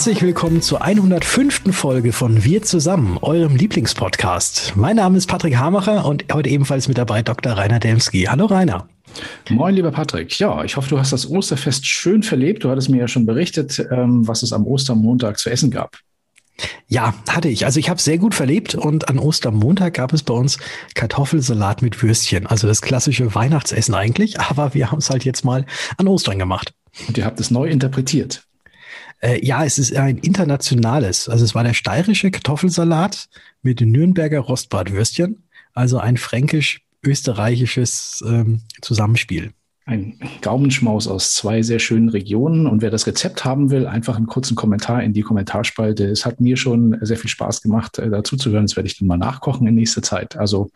Herzlich willkommen zur 105. Folge von Wir zusammen, eurem Lieblingspodcast. Mein Name ist Patrick Hamacher und heute ebenfalls mit dabei Dr. Rainer Demski. Hallo Rainer. Moin, lieber Patrick. Ja, ich hoffe, du hast das Osterfest schön verlebt. Du hattest mir ja schon berichtet, ähm, was es am Ostermontag zu essen gab. Ja, hatte ich. Also ich habe sehr gut verlebt und an Ostermontag gab es bei uns Kartoffelsalat mit Würstchen. Also das klassische Weihnachtsessen eigentlich, aber wir haben es halt jetzt mal an Ostern gemacht. Und ihr habt es neu interpretiert. Äh, ja, es ist ein internationales. Also es war der steirische Kartoffelsalat mit Nürnberger Rostbratwürstchen. Also ein fränkisch-österreichisches ähm, Zusammenspiel ein Gaumenschmaus aus zwei sehr schönen Regionen. Und wer das Rezept haben will, einfach einen kurzen Kommentar in die Kommentarspalte. Es hat mir schon sehr viel Spaß gemacht, äh, dazu zu hören. Das werde ich dann mal nachkochen in nächster Zeit. Also,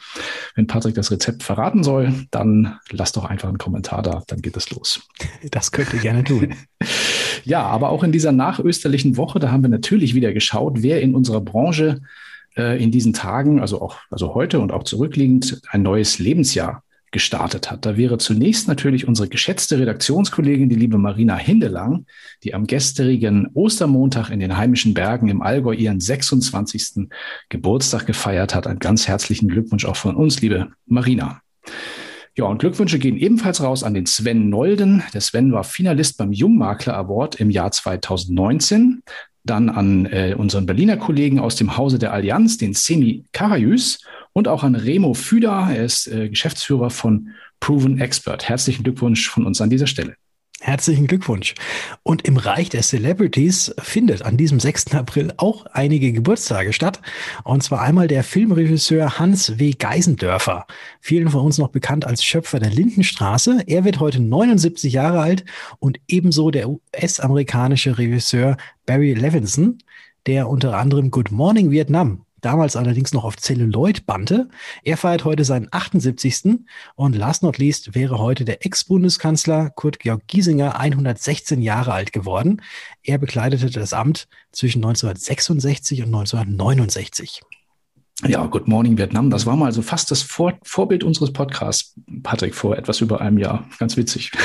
wenn Patrick das Rezept verraten soll, dann lass doch einfach einen Kommentar da, dann geht es los. Das könnt ihr gerne tun. ja, aber auch in dieser nachösterlichen Woche, da haben wir natürlich wieder geschaut, wer in unserer Branche äh, in diesen Tagen, also auch also heute und auch zurückliegend, ein neues Lebensjahr gestartet hat. Da wäre zunächst natürlich unsere geschätzte Redaktionskollegin, die liebe Marina Hindelang, die am gestrigen Ostermontag in den heimischen Bergen im Allgäu ihren 26. Geburtstag gefeiert hat. Einen ganz herzlichen Glückwunsch auch von uns, liebe Marina. Ja, und Glückwünsche gehen ebenfalls raus an den Sven Nolden. Der Sven war Finalist beim Jungmakler Award im Jahr 2019. Dann an äh, unseren Berliner Kollegen aus dem Hause der Allianz, den Semi Karajus und auch an Remo Füder. Er ist äh, Geschäftsführer von Proven Expert. Herzlichen Glückwunsch von uns an dieser Stelle. Herzlichen Glückwunsch. Und im Reich der Celebrities findet an diesem 6. April auch einige Geburtstage statt. Und zwar einmal der Filmregisseur Hans W. Geisendörfer, vielen von uns noch bekannt als Schöpfer der Lindenstraße. Er wird heute 79 Jahre alt und ebenso der US-amerikanische Regisseur Barry Levinson, der unter anderem Good Morning Vietnam damals allerdings noch auf Celluloid bannte. Er feiert heute seinen 78. Und last not least wäre heute der Ex-Bundeskanzler Kurt Georg Giesinger 116 Jahre alt geworden. Er bekleidete das Amt zwischen 1966 und 1969. Ja, Good Morning Vietnam, das war mal so fast das Vor Vorbild unseres Podcasts, Patrick, vor etwas über einem Jahr. Ganz witzig.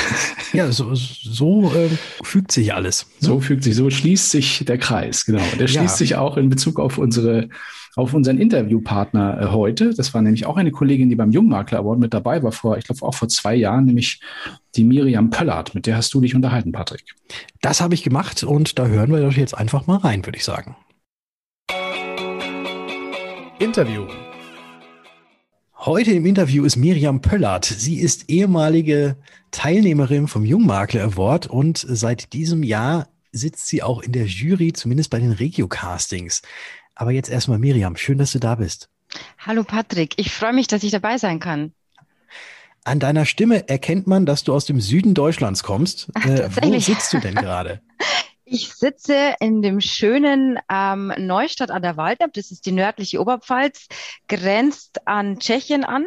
Ja, so, so äh, fügt sich alles. Ne? So fügt sich, so schließt sich der Kreis, genau. Der schließt ja. sich auch in Bezug auf unsere auf unseren Interviewpartner äh, heute. Das war nämlich auch eine Kollegin, die beim Jungmakler Award mit dabei war, vor, ich glaube, auch vor zwei Jahren, nämlich die Miriam Pöllert. Mit der hast du dich unterhalten, Patrick. Das habe ich gemacht und da hören wir doch jetzt einfach mal rein, würde ich sagen. Interview. Heute im Interview ist Miriam Pöllert. Sie ist ehemalige Teilnehmerin vom Jungmakler Award und seit diesem Jahr sitzt sie auch in der Jury, zumindest bei den Regio-Castings. Aber jetzt erstmal Miriam, schön, dass du da bist. Hallo Patrick, ich freue mich, dass ich dabei sein kann. An deiner Stimme erkennt man, dass du aus dem Süden Deutschlands kommst. Ach, äh, wo sitzt du denn gerade? Ich sitze in dem schönen ähm, Neustadt an der Waldab, das ist die nördliche Oberpfalz, grenzt an Tschechien an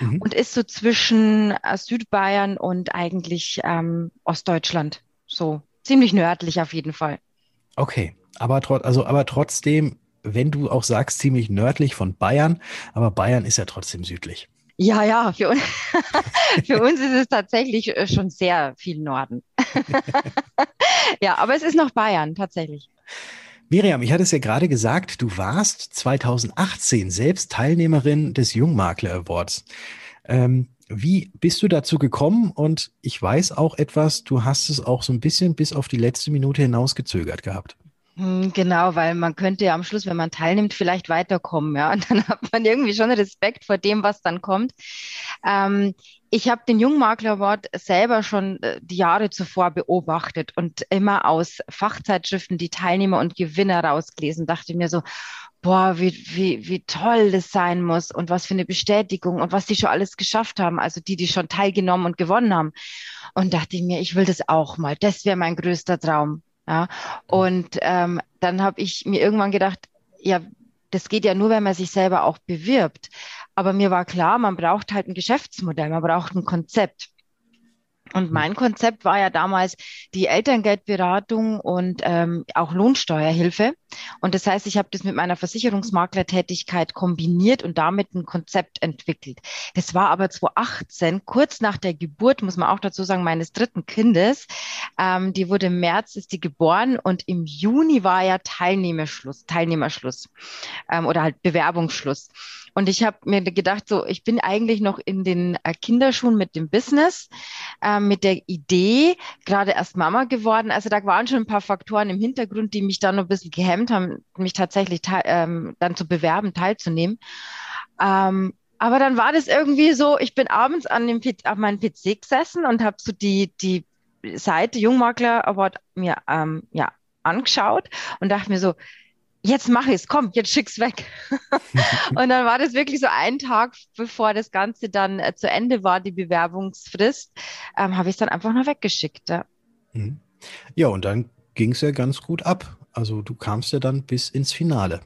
mhm. und ist so zwischen äh, Südbayern und eigentlich ähm, Ostdeutschland. So ziemlich nördlich auf jeden Fall. Okay, aber, also, aber trotzdem wenn du auch sagst, ziemlich nördlich von Bayern, aber Bayern ist ja trotzdem südlich. Ja, ja, für, un für uns ist es tatsächlich äh, schon sehr viel Norden. ja, aber es ist noch Bayern, tatsächlich. Miriam, ich hatte es ja gerade gesagt, du warst 2018 selbst Teilnehmerin des Jungmakler Awards. Ähm, wie bist du dazu gekommen? Und ich weiß auch etwas, du hast es auch so ein bisschen bis auf die letzte Minute hinaus gezögert gehabt. Hm, genau, weil man könnte ja am Schluss, wenn man teilnimmt, vielleicht weiterkommen, ja. Und dann hat man irgendwie schon Respekt vor dem, was dann kommt. Ähm, ich habe den Jungmakler Award selber schon äh, die Jahre zuvor beobachtet und immer aus Fachzeitschriften die Teilnehmer und Gewinner rausgelesen. Dachte mir so, boah, wie, wie, wie toll das sein muss und was für eine Bestätigung und was die schon alles geschafft haben, also die, die schon teilgenommen und gewonnen haben. Und dachte ich mir, ich will das auch mal. Das wäre mein größter Traum. Ja, und ähm, dann habe ich mir irgendwann gedacht, ja, das geht ja nur, wenn man sich selber auch bewirbt. Aber mir war klar, man braucht halt ein Geschäftsmodell, man braucht ein Konzept. Und mein Konzept war ja damals die Elterngeldberatung und ähm, auch Lohnsteuerhilfe. Und das heißt, ich habe das mit meiner Versicherungsmaklertätigkeit kombiniert und damit ein Konzept entwickelt. Das war aber 2018, kurz nach der Geburt, muss man auch dazu sagen, meines dritten Kindes. Ähm, die wurde im März, ist die geboren und im Juni war ja Teilnehmerschluss, Teilnehmerschluss ähm, oder halt Bewerbungsschluss. Und ich habe mir gedacht, so, ich bin eigentlich noch in den äh, Kinderschuhen mit dem Business, äh, mit der Idee, gerade erst Mama geworden. Also da waren schon ein paar Faktoren im Hintergrund, die mich dann noch ein bisschen gehemmt haben, mich tatsächlich ähm, dann zu bewerben, teilzunehmen. Ähm, aber dann war das irgendwie so, ich bin abends an dem auf meinem PC gesessen und habe so die, die Seite Jungmakler Award mir ähm, ja, angeschaut und dachte mir so, jetzt mach ich's, komm, jetzt schick's weg. und dann war das wirklich so ein Tag, bevor das Ganze dann äh, zu Ende war, die Bewerbungsfrist, ähm, habe ich es dann einfach noch weggeschickt. Ja, mhm. ja und dann ging es ja ganz gut ab. Also du kamst ja dann bis ins Finale.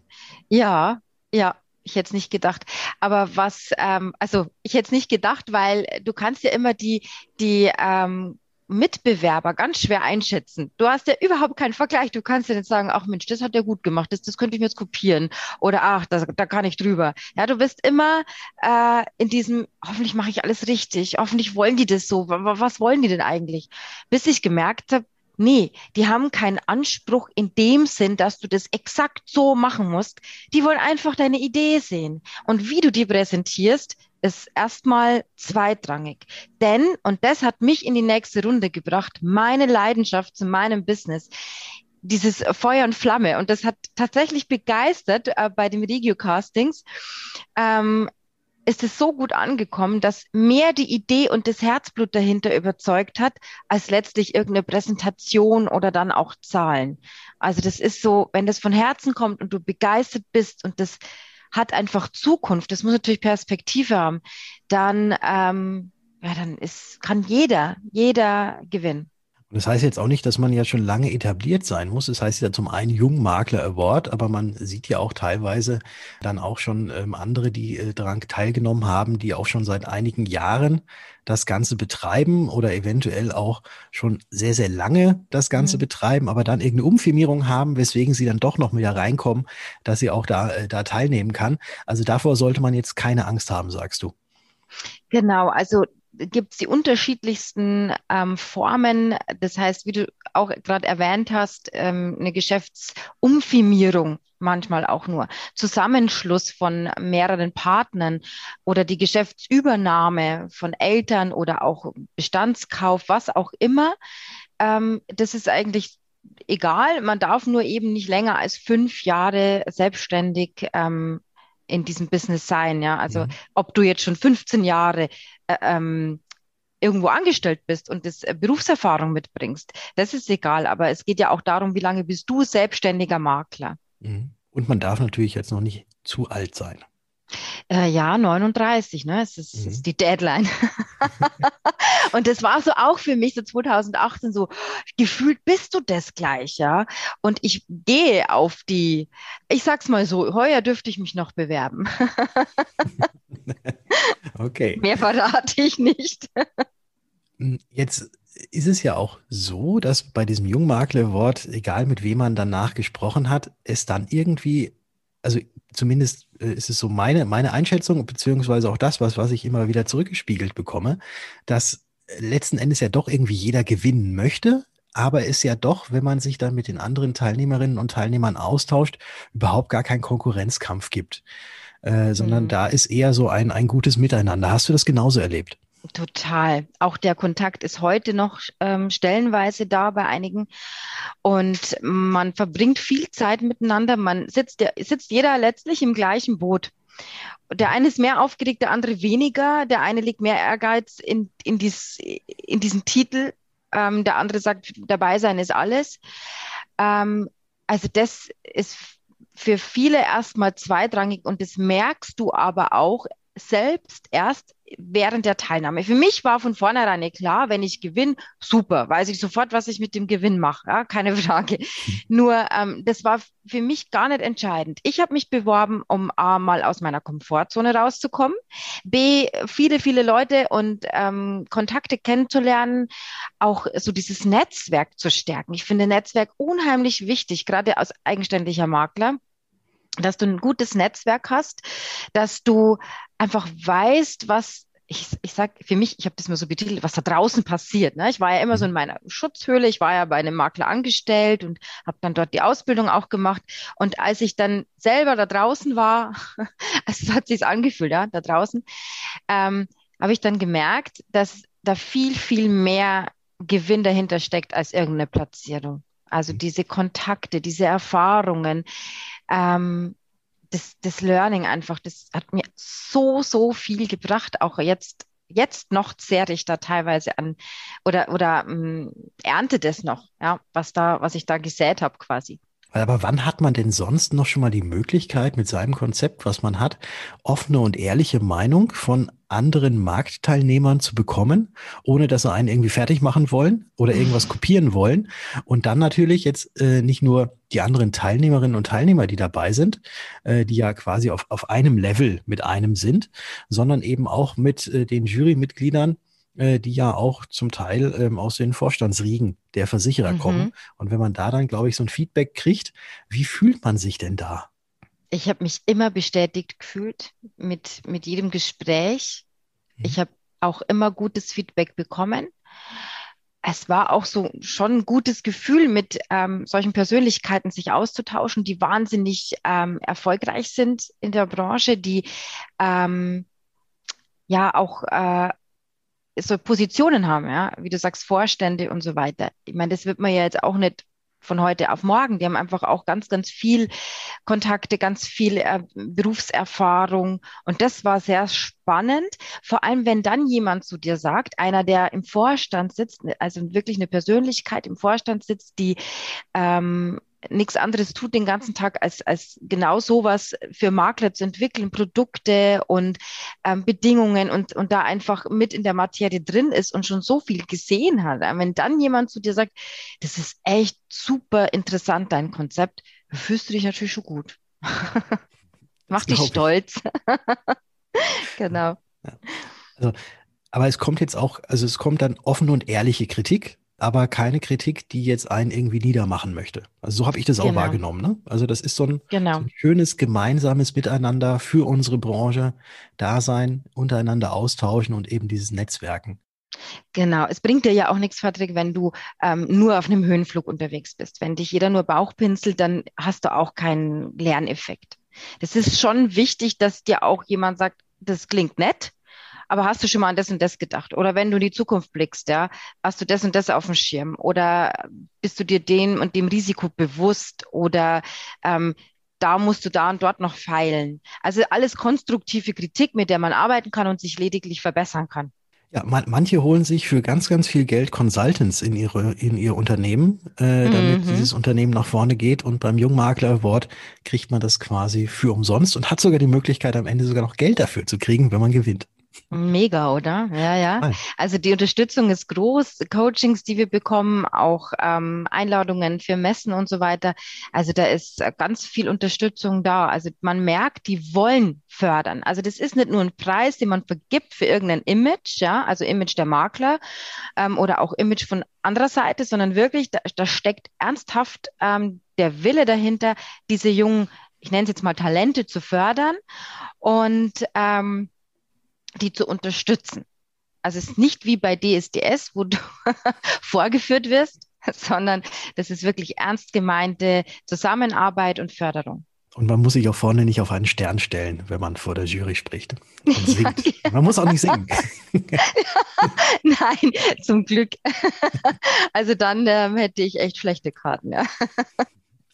Ja, ja, ich hätte es nicht gedacht. Aber was, ähm, also ich hätte es nicht gedacht, weil du kannst ja immer die, die ähm, Mitbewerber ganz schwer einschätzen. Du hast ja überhaupt keinen Vergleich. Du kannst ja nicht sagen, ach Mensch, das hat er gut gemacht, das, das könnte ich mir jetzt kopieren. Oder ach, das, da kann ich drüber. Ja, du bist immer äh, in diesem, hoffentlich mache ich alles richtig, hoffentlich wollen die das so. Was wollen die denn eigentlich? Bis ich gemerkt habe, Nee, die haben keinen Anspruch in dem Sinn, dass du das exakt so machen musst. Die wollen einfach deine Idee sehen. Und wie du die präsentierst, ist erstmal zweitrangig. Denn, und das hat mich in die nächste Runde gebracht, meine Leidenschaft zu meinem Business, dieses Feuer und Flamme. Und das hat tatsächlich begeistert äh, bei den Regio-Castings. Ähm, ist es so gut angekommen, dass mehr die Idee und das Herzblut dahinter überzeugt hat, als letztlich irgendeine Präsentation oder dann auch Zahlen. Also das ist so, wenn das von Herzen kommt und du begeistert bist und das hat einfach Zukunft, das muss natürlich Perspektive haben, dann, ähm, ja, dann ist, kann jeder, jeder gewinnen. Und das heißt jetzt auch nicht, dass man ja schon lange etabliert sein muss. Das heißt ja zum einen Jungmakler Award, aber man sieht ja auch teilweise dann auch schon ähm, andere, die äh, daran teilgenommen haben, die auch schon seit einigen Jahren das Ganze betreiben oder eventuell auch schon sehr, sehr lange das Ganze mhm. betreiben, aber dann irgendeine Umfirmierung haben, weswegen sie dann doch noch wieder reinkommen, dass sie auch da, äh, da teilnehmen kann. Also davor sollte man jetzt keine Angst haben, sagst du. Genau, also gibt es die unterschiedlichsten ähm, Formen. Das heißt, wie du auch gerade erwähnt hast, ähm, eine Geschäftsumfirmierung manchmal auch nur, Zusammenschluss von mehreren Partnern oder die Geschäftsübernahme von Eltern oder auch Bestandskauf, was auch immer. Ähm, das ist eigentlich egal. Man darf nur eben nicht länger als fünf Jahre selbstständig ähm, in diesem Business sein. Ja, also mhm. ob du jetzt schon 15 Jahre ähm, irgendwo angestellt bist und das äh, Berufserfahrung mitbringst, das ist egal. Aber es geht ja auch darum, wie lange bist du selbstständiger Makler. Mhm. Und man darf natürlich jetzt noch nicht zu alt sein. Äh, ja, 39, ne? Es ist, mhm. ist die Deadline. und das war so auch für mich so 2018 so, gefühlt bist du das gleich, ja. Und ich gehe auf die, ich sag's mal so, heuer dürfte ich mich noch bewerben. okay. Mehr verrate ich nicht. Hm, jetzt ist es ja auch so, dass bei diesem Jungmakler-Wort, egal mit wem man danach gesprochen hat, es dann irgendwie, also zumindest äh, ist es so meine, meine Einschätzung, beziehungsweise auch das, was, was ich immer wieder zurückgespiegelt bekomme, dass letzten Endes ja doch irgendwie jeder gewinnen möchte, aber es ja doch, wenn man sich dann mit den anderen Teilnehmerinnen und Teilnehmern austauscht, überhaupt gar keinen Konkurrenzkampf gibt, äh, sondern mhm. da ist eher so ein, ein gutes Miteinander. Hast du das genauso erlebt? Total. Auch der Kontakt ist heute noch ähm, stellenweise da bei einigen. Und man verbringt viel Zeit miteinander. Man sitzt, der, sitzt jeder letztlich im gleichen Boot. Der eine ist mehr aufgeregt, der andere weniger. Der eine legt mehr Ehrgeiz in, in, dies, in diesen Titel. Ähm, der andere sagt, dabei sein ist alles. Ähm, also das ist für viele erstmal zweitrangig und das merkst du aber auch selbst erst während der Teilnahme. Für mich war von vornherein klar, wenn ich gewinne, super, weiß ich sofort, was ich mit dem Gewinn mache, ja, keine Frage. Nur ähm, das war für mich gar nicht entscheidend. Ich habe mich beworben, um A, mal aus meiner Komfortzone rauszukommen, B, viele, viele Leute und ähm, Kontakte kennenzulernen, auch so dieses Netzwerk zu stärken. Ich finde Netzwerk unheimlich wichtig, gerade als eigenständiger Makler dass du ein gutes Netzwerk hast, dass du einfach weißt, was ich, ich sag für mich, ich habe das mal so betitelt, was da draußen passiert. Ne? Ich war ja immer so in meiner Schutzhöhle, ich war ja bei einem Makler angestellt und habe dann dort die Ausbildung auch gemacht. Und als ich dann selber da draußen war, also es hat sich angefühlt, ja, da draußen, ähm, habe ich dann gemerkt, dass da viel, viel mehr Gewinn dahinter steckt als irgendeine Platzierung. Also mhm. diese Kontakte, diese Erfahrungen, ähm, das, das Learning einfach, das hat mir so, so viel gebracht, auch jetzt, jetzt noch zehre ich da teilweise an oder, oder ähm, ernte das noch, ja, was da, was ich da gesät habe quasi. Aber wann hat man denn sonst noch schon mal die Möglichkeit, mit seinem Konzept, was man hat, offene und ehrliche Meinung von anderen Marktteilnehmern zu bekommen, ohne dass sie einen irgendwie fertig machen wollen oder irgendwas kopieren wollen? Und dann natürlich jetzt äh, nicht nur die anderen Teilnehmerinnen und Teilnehmer, die dabei sind, äh, die ja quasi auf, auf einem Level mit einem sind, sondern eben auch mit äh, den Jurymitgliedern, äh, die ja auch zum Teil ähm, aus den Vorstandsriegen der Versicherer mhm. kommen. Und wenn man da dann, glaube ich, so ein Feedback kriegt, wie fühlt man sich denn da? Ich habe mich immer bestätigt gefühlt mit, mit jedem Gespräch. Mhm. Ich habe auch immer gutes Feedback bekommen. Es war auch so schon ein gutes Gefühl, mit ähm, solchen Persönlichkeiten sich auszutauschen, die wahnsinnig ähm, erfolgreich sind in der Branche, die ähm, ja auch äh, so Positionen haben, ja, wie du sagst, Vorstände und so weiter. Ich meine, das wird man ja jetzt auch nicht von heute auf morgen. Die haben einfach auch ganz, ganz viel Kontakte, ganz viel äh, Berufserfahrung. Und das war sehr spannend. Vor allem, wenn dann jemand zu dir sagt, einer, der im Vorstand sitzt, also wirklich eine Persönlichkeit im Vorstand sitzt, die ähm, nichts anderes tut den ganzen Tag, als, als genau sowas für Makler zu entwickeln, Produkte und ähm, Bedingungen und, und da einfach mit in der Materie drin ist und schon so viel gesehen hat. Wenn dann jemand zu dir sagt, das ist echt super interessant, dein Konzept, fühlst du dich natürlich schon gut. Macht dich stolz. genau. Ja. Also, aber es kommt jetzt auch, also es kommt dann offene und ehrliche Kritik aber keine Kritik, die jetzt einen irgendwie niedermachen möchte. Also so habe ich das genau. auch wahrgenommen. Ne? Also das ist so ein, genau. so ein, schönes gemeinsames Miteinander für unsere Branche, da sein, untereinander austauschen und eben dieses Netzwerken. Genau, es bringt dir ja auch nichts, Patrick, wenn du ähm, nur auf einem Höhenflug unterwegs bist. Wenn dich jeder nur Bauch pinselt, dann hast du auch keinen Lerneffekt. Das ist schon wichtig, dass dir auch jemand sagt, das klingt nett, aber hast du schon mal an das und das gedacht? Oder wenn du in die Zukunft blickst, ja, hast du das und das auf dem Schirm? Oder bist du dir dem und dem Risiko bewusst? Oder ähm, da musst du da und dort noch feilen. Also alles konstruktive Kritik, mit der man arbeiten kann und sich lediglich verbessern kann. Ja, man, manche holen sich für ganz, ganz viel Geld Consultants in ihre in ihr Unternehmen, äh, damit mhm. dieses Unternehmen nach vorne geht. Und beim Jungmakler Award kriegt man das quasi für umsonst und hat sogar die Möglichkeit, am Ende sogar noch Geld dafür zu kriegen, wenn man gewinnt. Mega, oder? Ja, ja. Also die Unterstützung ist groß, Coachings, die wir bekommen, auch ähm, Einladungen für Messen und so weiter. Also da ist ganz viel Unterstützung da. Also man merkt, die wollen fördern. Also das ist nicht nur ein Preis, den man vergibt für irgendein Image, ja, also Image der Makler ähm, oder auch Image von anderer Seite, sondern wirklich, da, da steckt ernsthaft ähm, der Wille dahinter, diese jungen, ich nenne es jetzt mal Talente zu fördern. Und ähm, die zu unterstützen. Also es ist nicht wie bei DSDS, wo du vorgeführt wirst, sondern das ist wirklich ernst gemeinte Zusammenarbeit und Förderung. Und man muss sich auch vorne nicht auf einen Stern stellen, wenn man vor der Jury spricht und singt. Ja, man muss auch nicht singen. Nein, zum Glück. Also dann ähm, hätte ich echt schlechte Karten, ja.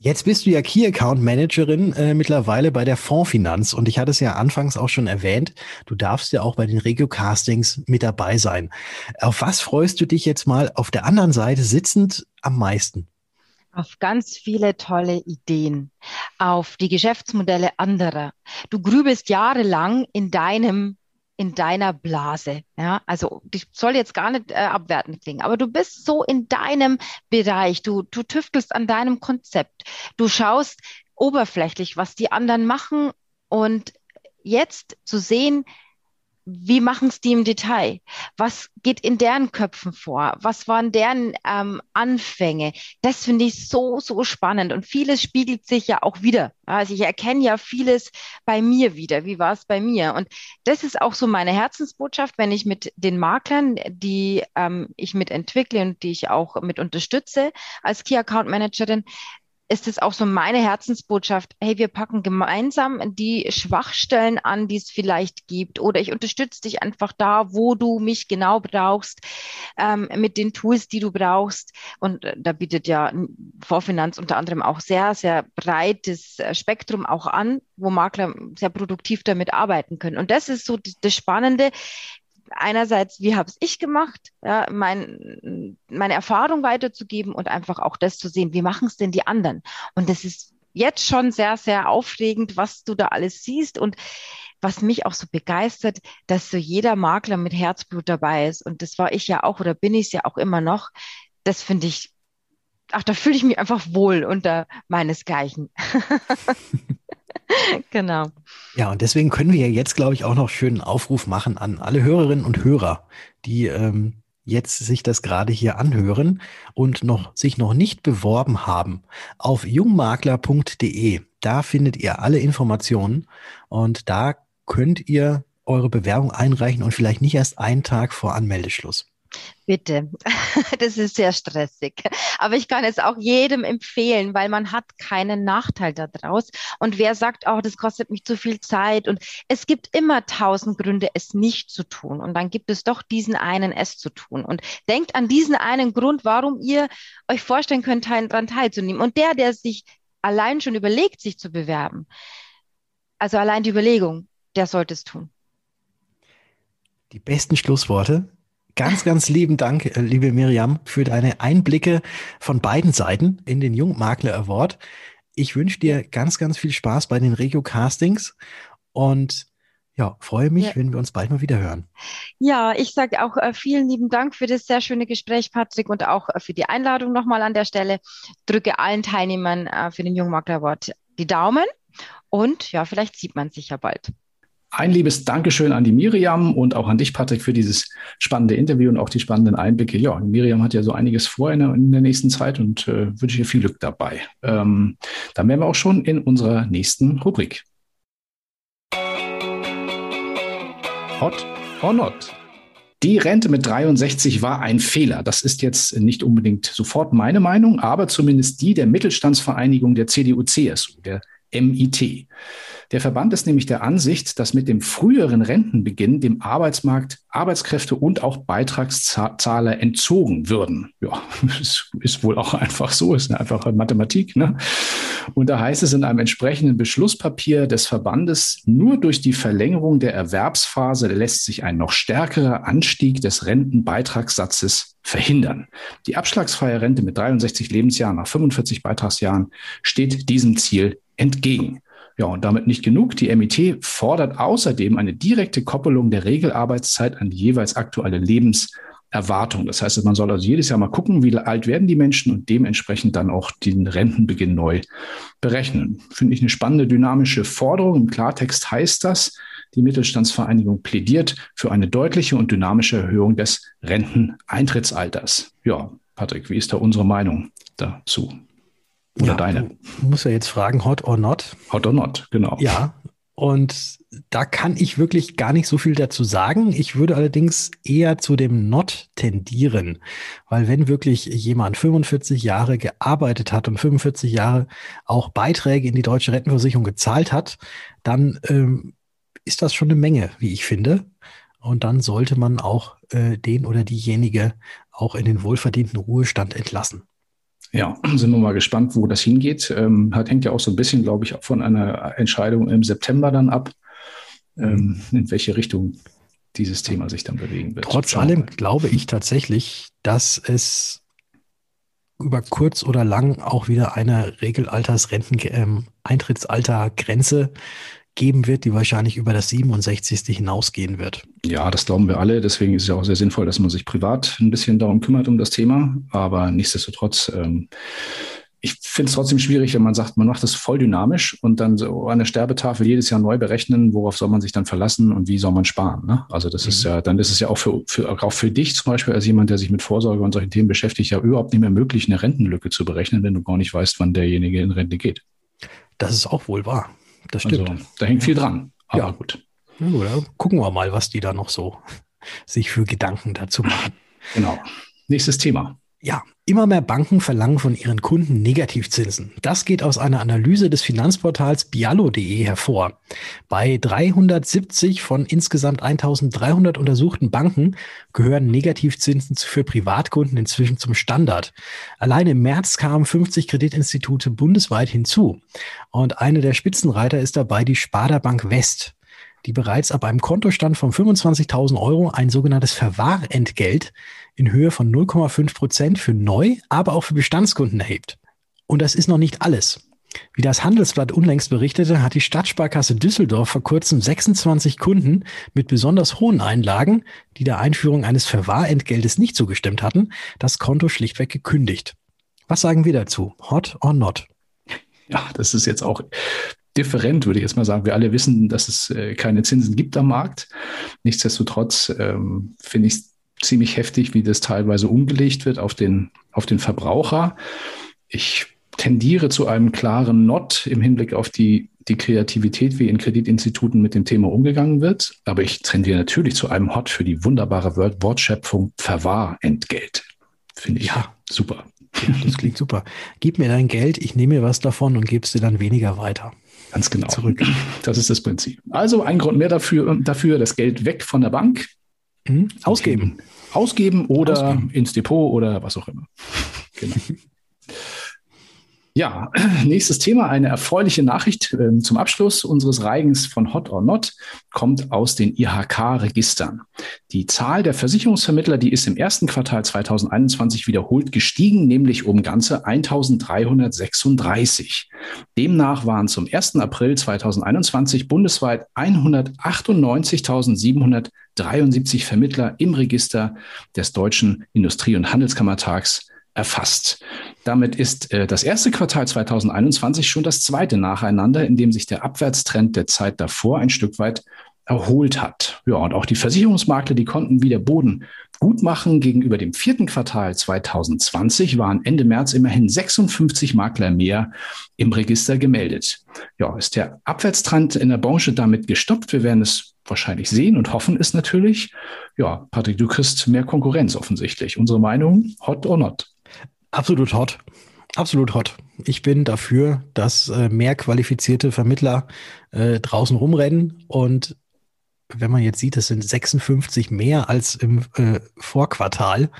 Jetzt bist du ja Key Account Managerin äh, mittlerweile bei der Fondsfinanz und ich hatte es ja anfangs auch schon erwähnt, du darfst ja auch bei den Regio-Castings mit dabei sein. Auf was freust du dich jetzt mal auf der anderen Seite sitzend am meisten? Auf ganz viele tolle Ideen, auf die Geschäftsmodelle anderer. Du grübelst jahrelang in deinem in deiner Blase. Ja, also ich soll jetzt gar nicht äh, abwertend klingen, aber du bist so in deinem Bereich. Du, du tüftelst an deinem Konzept. Du schaust oberflächlich, was die anderen machen und jetzt zu sehen, wie machen es die im Detail? Was geht in deren Köpfen vor? Was waren deren ähm, Anfänge? Das finde ich so, so spannend. Und vieles spiegelt sich ja auch wieder. Also ich erkenne ja vieles bei mir wieder. Wie war es bei mir? Und das ist auch so meine Herzensbotschaft, wenn ich mit den Maklern, die ähm, ich mit entwickle und die ich auch mit unterstütze als Key Account Managerin, ist es auch so meine Herzensbotschaft, hey, wir packen gemeinsam die Schwachstellen an, die es vielleicht gibt, oder ich unterstütze dich einfach da, wo du mich genau brauchst, ähm, mit den Tools, die du brauchst. Und äh, da bietet ja Vorfinanz unter anderem auch sehr, sehr breites äh, Spektrum auch an, wo Makler sehr produktiv damit arbeiten können. Und das ist so das Spannende einerseits, wie habe ich gemacht, ja, mein, meine Erfahrung weiterzugeben und einfach auch das zu sehen, wie machen es denn die anderen? Und das ist jetzt schon sehr, sehr aufregend, was du da alles siehst und was mich auch so begeistert, dass so jeder Makler mit Herzblut dabei ist. Und das war ich ja auch oder bin ich es ja auch immer noch. Das finde ich, ach, da fühle ich mich einfach wohl unter meinesgleichen. genau. Ja, und deswegen können wir jetzt, glaube ich, auch noch schönen Aufruf machen an alle Hörerinnen und Hörer, die ähm, jetzt sich das gerade hier anhören und noch sich noch nicht beworben haben. Auf jungmakler.de, da findet ihr alle Informationen und da könnt ihr eure Bewerbung einreichen und vielleicht nicht erst einen Tag vor Anmeldeschluss. Bitte, das ist sehr stressig. Aber ich kann es auch jedem empfehlen, weil man hat keinen Nachteil daraus. Und wer sagt, oh, das kostet mich zu viel Zeit und es gibt immer tausend Gründe, es nicht zu tun. Und dann gibt es doch diesen einen, es zu tun. Und denkt an diesen einen Grund, warum ihr euch vorstellen könnt, daran teilzunehmen. Und der, der sich allein schon überlegt, sich zu bewerben, also allein die Überlegung, der sollte es tun. Die besten Schlussworte. Ganz, ganz lieben Dank, äh, liebe Miriam, für deine Einblicke von beiden Seiten in den Jungmakler Award. Ich wünsche dir ganz, ganz viel Spaß bei den Regio-Castings und ja, freue mich, ja. wenn wir uns bald mal wieder hören. Ja, ich sage auch äh, vielen lieben Dank für das sehr schöne Gespräch, Patrick, und auch äh, für die Einladung nochmal an der Stelle. Drücke allen Teilnehmern äh, für den Jungmakler Award die Daumen und ja, vielleicht sieht man sich ja bald. Ein liebes Dankeschön an die Miriam und auch an dich, Patrick, für dieses spannende Interview und auch die spannenden Einblicke. Ja, Miriam hat ja so einiges vor in der, in der nächsten Zeit und äh, wünsche ihr viel Glück dabei. Ähm, dann wären wir auch schon in unserer nächsten Rubrik. Hot or not? Die Rente mit 63 war ein Fehler. Das ist jetzt nicht unbedingt sofort meine Meinung, aber zumindest die der Mittelstandsvereinigung der CDU-CSU, der MIT. Der Verband ist nämlich der Ansicht, dass mit dem früheren Rentenbeginn dem Arbeitsmarkt Arbeitskräfte und auch Beitragszahler entzogen würden. Ja, ist, ist wohl auch einfach so, ist eine einfache Mathematik. Ne? Und da heißt es in einem entsprechenden Beschlusspapier des Verbandes, nur durch die Verlängerung der Erwerbsphase lässt sich ein noch stärkerer Anstieg des Rentenbeitragssatzes verhindern. Die abschlagsfreie Rente mit 63 Lebensjahren nach 45 Beitragsjahren steht diesem Ziel entgegen. Ja, und damit nicht genug. Die MIT fordert außerdem eine direkte Koppelung der Regelarbeitszeit an die jeweils aktuelle Lebenserwartung. Das heißt, man soll also jedes Jahr mal gucken, wie alt werden die Menschen und dementsprechend dann auch den Rentenbeginn neu berechnen. Finde ich eine spannende, dynamische Forderung. Im Klartext heißt das, die Mittelstandsvereinigung plädiert für eine deutliche und dynamische Erhöhung des Renteneintrittsalters. Ja, Patrick, wie ist da unsere Meinung dazu? Oder ja, deine? Du musst ja jetzt fragen, hot or not? Hot or not, genau. Ja. Und da kann ich wirklich gar nicht so viel dazu sagen. Ich würde allerdings eher zu dem Not tendieren, weil wenn wirklich jemand 45 Jahre gearbeitet hat und 45 Jahre auch Beiträge in die deutsche Rentenversicherung gezahlt hat, dann ähm, ist das schon eine Menge, wie ich finde. Und dann sollte man auch äh, den oder diejenige auch in den wohlverdienten Ruhestand entlassen. Ja, sind wir mal gespannt, wo das hingeht. Ähm, hat, hängt ja auch so ein bisschen, glaube ich, von einer Entscheidung im September dann ab, ähm, in welche Richtung dieses Thema sich dann bewegen wird. Trotz allem glaube ich tatsächlich, dass es über kurz oder lang auch wieder eine Regelaltersrenten ähm, geben wird, die wahrscheinlich über das 67. hinausgehen wird. Ja, das glauben wir alle. Deswegen ist es ja auch sehr sinnvoll, dass man sich privat ein bisschen darum kümmert, um das Thema. Aber nichtsdestotrotz, ähm, ich finde es trotzdem schwierig, wenn man sagt, man macht das voll dynamisch und dann so an der Sterbetafel jedes Jahr neu berechnen, worauf soll man sich dann verlassen und wie soll man sparen. Ne? Also das mhm. ist ja, dann ist es ja auch für, für, auch für dich zum Beispiel als jemand, der sich mit Vorsorge und solchen Themen beschäftigt, ja überhaupt nicht mehr möglich, eine Rentenlücke zu berechnen, wenn du gar nicht weißt, wann derjenige in Rente geht. Das ist auch wohl wahr. Das stimmt. Also, da hängt viel dran. Aber ja. gut. Ja, gut. Gucken wir mal, was die da noch so sich für Gedanken dazu machen. Genau. Nächstes Thema. Ja, immer mehr Banken verlangen von ihren Kunden Negativzinsen. Das geht aus einer Analyse des Finanzportals bialo.de hervor. Bei 370 von insgesamt 1300 untersuchten Banken gehören Negativzinsen für Privatkunden inzwischen zum Standard. Allein im März kamen 50 Kreditinstitute bundesweit hinzu. Und eine der Spitzenreiter ist dabei die Sparda Bank West die bereits ab einem Kontostand von 25.000 Euro ein sogenanntes Verwahrentgelt in Höhe von 0,5 Prozent für Neu-, aber auch für Bestandskunden erhebt. Und das ist noch nicht alles. Wie das Handelsblatt unlängst berichtete, hat die Stadtsparkasse Düsseldorf vor kurzem 26 Kunden mit besonders hohen Einlagen, die der Einführung eines Verwahrentgeltes nicht zugestimmt hatten, das Konto schlichtweg gekündigt. Was sagen wir dazu? Hot or not? Ja, das ist jetzt auch different, würde ich jetzt mal sagen. Wir alle wissen, dass es äh, keine Zinsen gibt am Markt. Nichtsdestotrotz ähm, finde ich es ziemlich heftig, wie das teilweise umgelegt wird auf den, auf den Verbraucher. Ich tendiere zu einem klaren Not im Hinblick auf die, die Kreativität, wie in Kreditinstituten mit dem Thema umgegangen wird. Aber ich tendiere natürlich zu einem Hot für die wunderbare Wort Wortschöpfung Verwahrentgelt. Finde ich ja super. Ja, das klingt super. Gib mir dein Geld, ich nehme mir was davon und gebe es dir dann weniger weiter. Ganz genau. Zurück. Das ist das Prinzip. Also ein Grund mehr dafür, dafür das Geld weg von der Bank. Mhm. Ausgeben. Ausgeben oder Ausgeben. ins Depot oder was auch immer. Genau. Ja, nächstes Thema, eine erfreuliche Nachricht äh, zum Abschluss unseres Reigens von Hot or Not kommt aus den IHK-Registern. Die Zahl der Versicherungsvermittler, die ist im ersten Quartal 2021 wiederholt gestiegen, nämlich um ganze 1336. Demnach waren zum 1. April 2021 bundesweit 198.773 Vermittler im Register des Deutschen Industrie- und Handelskammertags erfasst. Damit ist äh, das erste Quartal 2021 schon das zweite nacheinander, in dem sich der Abwärtstrend der Zeit davor ein Stück weit erholt hat. Ja, und auch die Versicherungsmakler, die konnten wieder Boden gut machen. Gegenüber dem vierten Quartal 2020 waren Ende März immerhin 56 Makler mehr im Register gemeldet. Ja, ist der Abwärtstrend in der Branche damit gestoppt? Wir werden es wahrscheinlich sehen und hoffen es natürlich. Ja, Patrick, du kriegst mehr Konkurrenz offensichtlich. Unsere Meinung, hot or not? Absolut hot. Absolut hot. Ich bin dafür, dass äh, mehr qualifizierte Vermittler äh, draußen rumrennen und wenn man jetzt sieht, es sind 56 mehr als im äh, Vorquartal,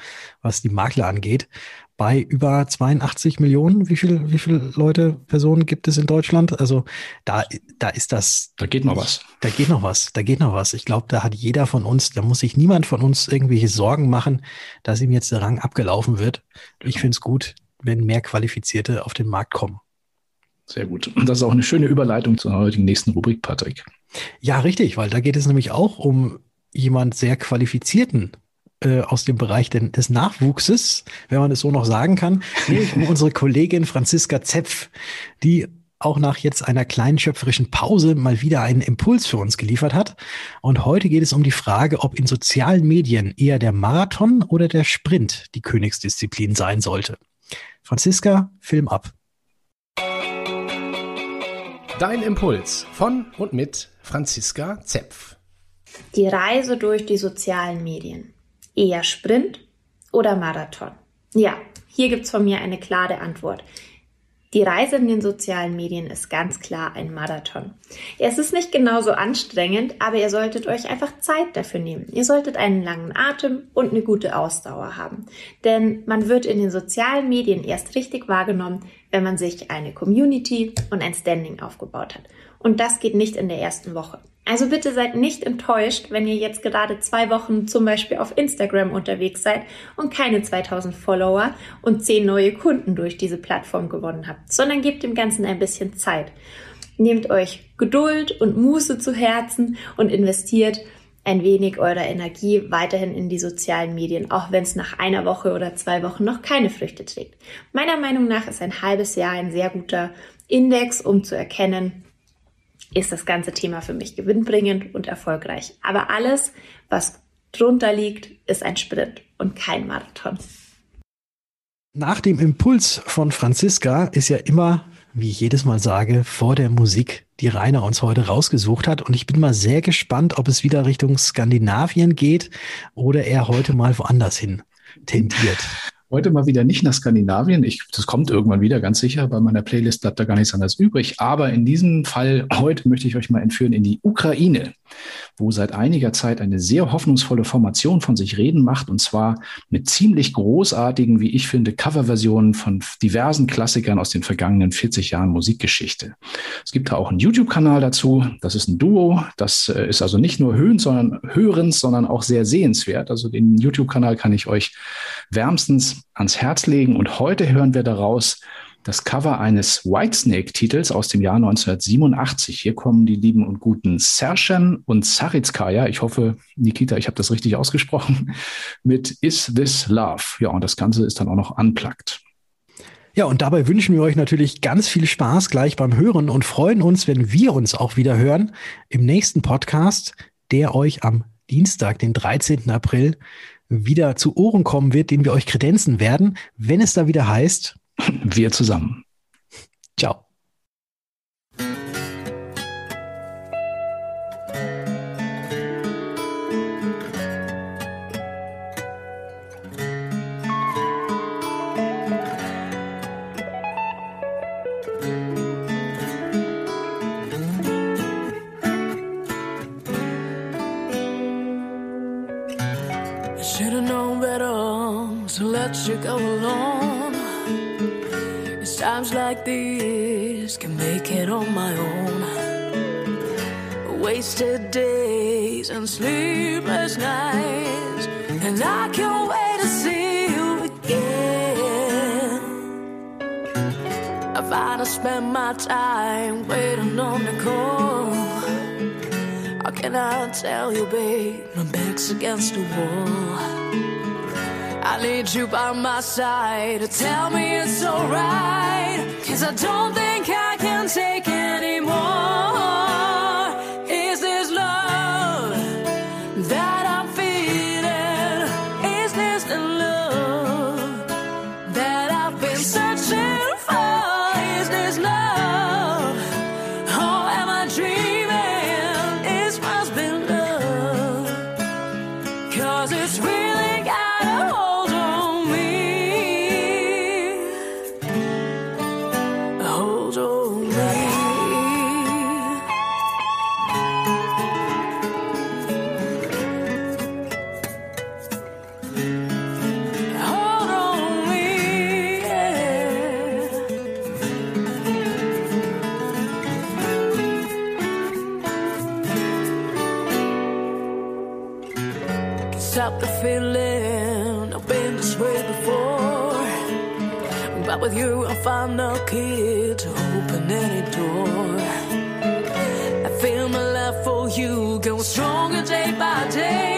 was die Makler angeht, bei über 82 Millionen. Wie viele wie viel Leute, Personen gibt es in Deutschland? Also da, da ist das. Da geht noch was. Da geht noch was. Da geht noch was. Ich glaube, da hat jeder von uns, da muss sich niemand von uns irgendwelche Sorgen machen, dass ihm jetzt der Rang abgelaufen wird. Genau. Ich finde es gut, wenn mehr Qualifizierte auf den Markt kommen. Sehr gut. Und das ist auch eine schöne Überleitung zur heutigen nächsten Rubrik, Patrick. Ja, richtig, weil da geht es nämlich auch um jemand sehr qualifizierten äh, aus dem Bereich den, des Nachwuchses, wenn man es so noch sagen kann, nämlich um unsere Kollegin Franziska Zepf, die auch nach jetzt einer kleinen schöpferischen Pause mal wieder einen Impuls für uns geliefert hat. Und heute geht es um die Frage, ob in sozialen Medien eher der Marathon oder der Sprint die Königsdisziplin sein sollte. Franziska, Film ab. Dein Impuls von und mit Franziska Zepf. Die Reise durch die sozialen Medien. Eher Sprint oder Marathon? Ja, hier gibt's von mir eine klare Antwort. Die Reise in den sozialen Medien ist ganz klar ein Marathon. Es ist nicht genauso anstrengend, aber ihr solltet euch einfach Zeit dafür nehmen. Ihr solltet einen langen Atem und eine gute Ausdauer haben. Denn man wird in den sozialen Medien erst richtig wahrgenommen, wenn man sich eine Community und ein Standing aufgebaut hat. Und das geht nicht in der ersten Woche. Also bitte seid nicht enttäuscht, wenn ihr jetzt gerade zwei Wochen zum Beispiel auf Instagram unterwegs seid und keine 2000 Follower und 10 neue Kunden durch diese Plattform gewonnen habt, sondern gebt dem Ganzen ein bisschen Zeit. Nehmt euch Geduld und Muße zu Herzen und investiert ein wenig eurer Energie weiterhin in die sozialen Medien, auch wenn es nach einer Woche oder zwei Wochen noch keine Früchte trägt. Meiner Meinung nach ist ein halbes Jahr ein sehr guter Index, um zu erkennen, ist das ganze Thema für mich gewinnbringend und erfolgreich. Aber alles, was drunter liegt, ist ein Sprint und kein Marathon. Nach dem Impuls von Franziska ist ja immer wie ich jedes Mal sage, vor der Musik, die Rainer uns heute rausgesucht hat. Und ich bin mal sehr gespannt, ob es wieder Richtung Skandinavien geht oder er heute mal woanders hin tendiert. Heute mal wieder nicht nach Skandinavien. Ich, das kommt irgendwann wieder, ganz sicher. Bei meiner Playlist bleibt da gar nichts anderes übrig. Aber in diesem Fall heute möchte ich euch mal entführen in die Ukraine, wo seit einiger Zeit eine sehr hoffnungsvolle Formation von sich reden macht. Und zwar mit ziemlich großartigen, wie ich finde, Coverversionen von diversen Klassikern aus den vergangenen 40 Jahren Musikgeschichte. Es gibt da auch einen YouTube-Kanal dazu. Das ist ein Duo. Das äh, ist also nicht nur höhens, sondern hörens, sondern auch sehr sehenswert. Also den YouTube-Kanal kann ich euch wärmstens ans Herz legen. Und heute hören wir daraus das Cover eines Whitesnake-Titels aus dem Jahr 1987. Hier kommen die lieben und guten Sershan und Saritskaya. Ich hoffe, Nikita, ich habe das richtig ausgesprochen, mit Is This Love? Ja, und das Ganze ist dann auch noch unplugged. Ja, und dabei wünschen wir euch natürlich ganz viel Spaß gleich beim Hören und freuen uns, wenn wir uns auch wieder hören im nächsten Podcast, der euch am Dienstag, den 13. April, wieder zu Ohren kommen wird, den wir euch kredenzen werden, wenn es da wieder heißt, wir zusammen. Ciao. Wasted days and sleepless nights, and I can't wait to see you again. I find I spend my time waiting on the call. How can I tell you, babe? My back's against the wall. I need you by my side to tell me it's alright. Cause I don't think I can take anymore. Stop the feeling. I've been this way before. But with you, I found a key to open any door. I feel my love for you grow stronger day by day.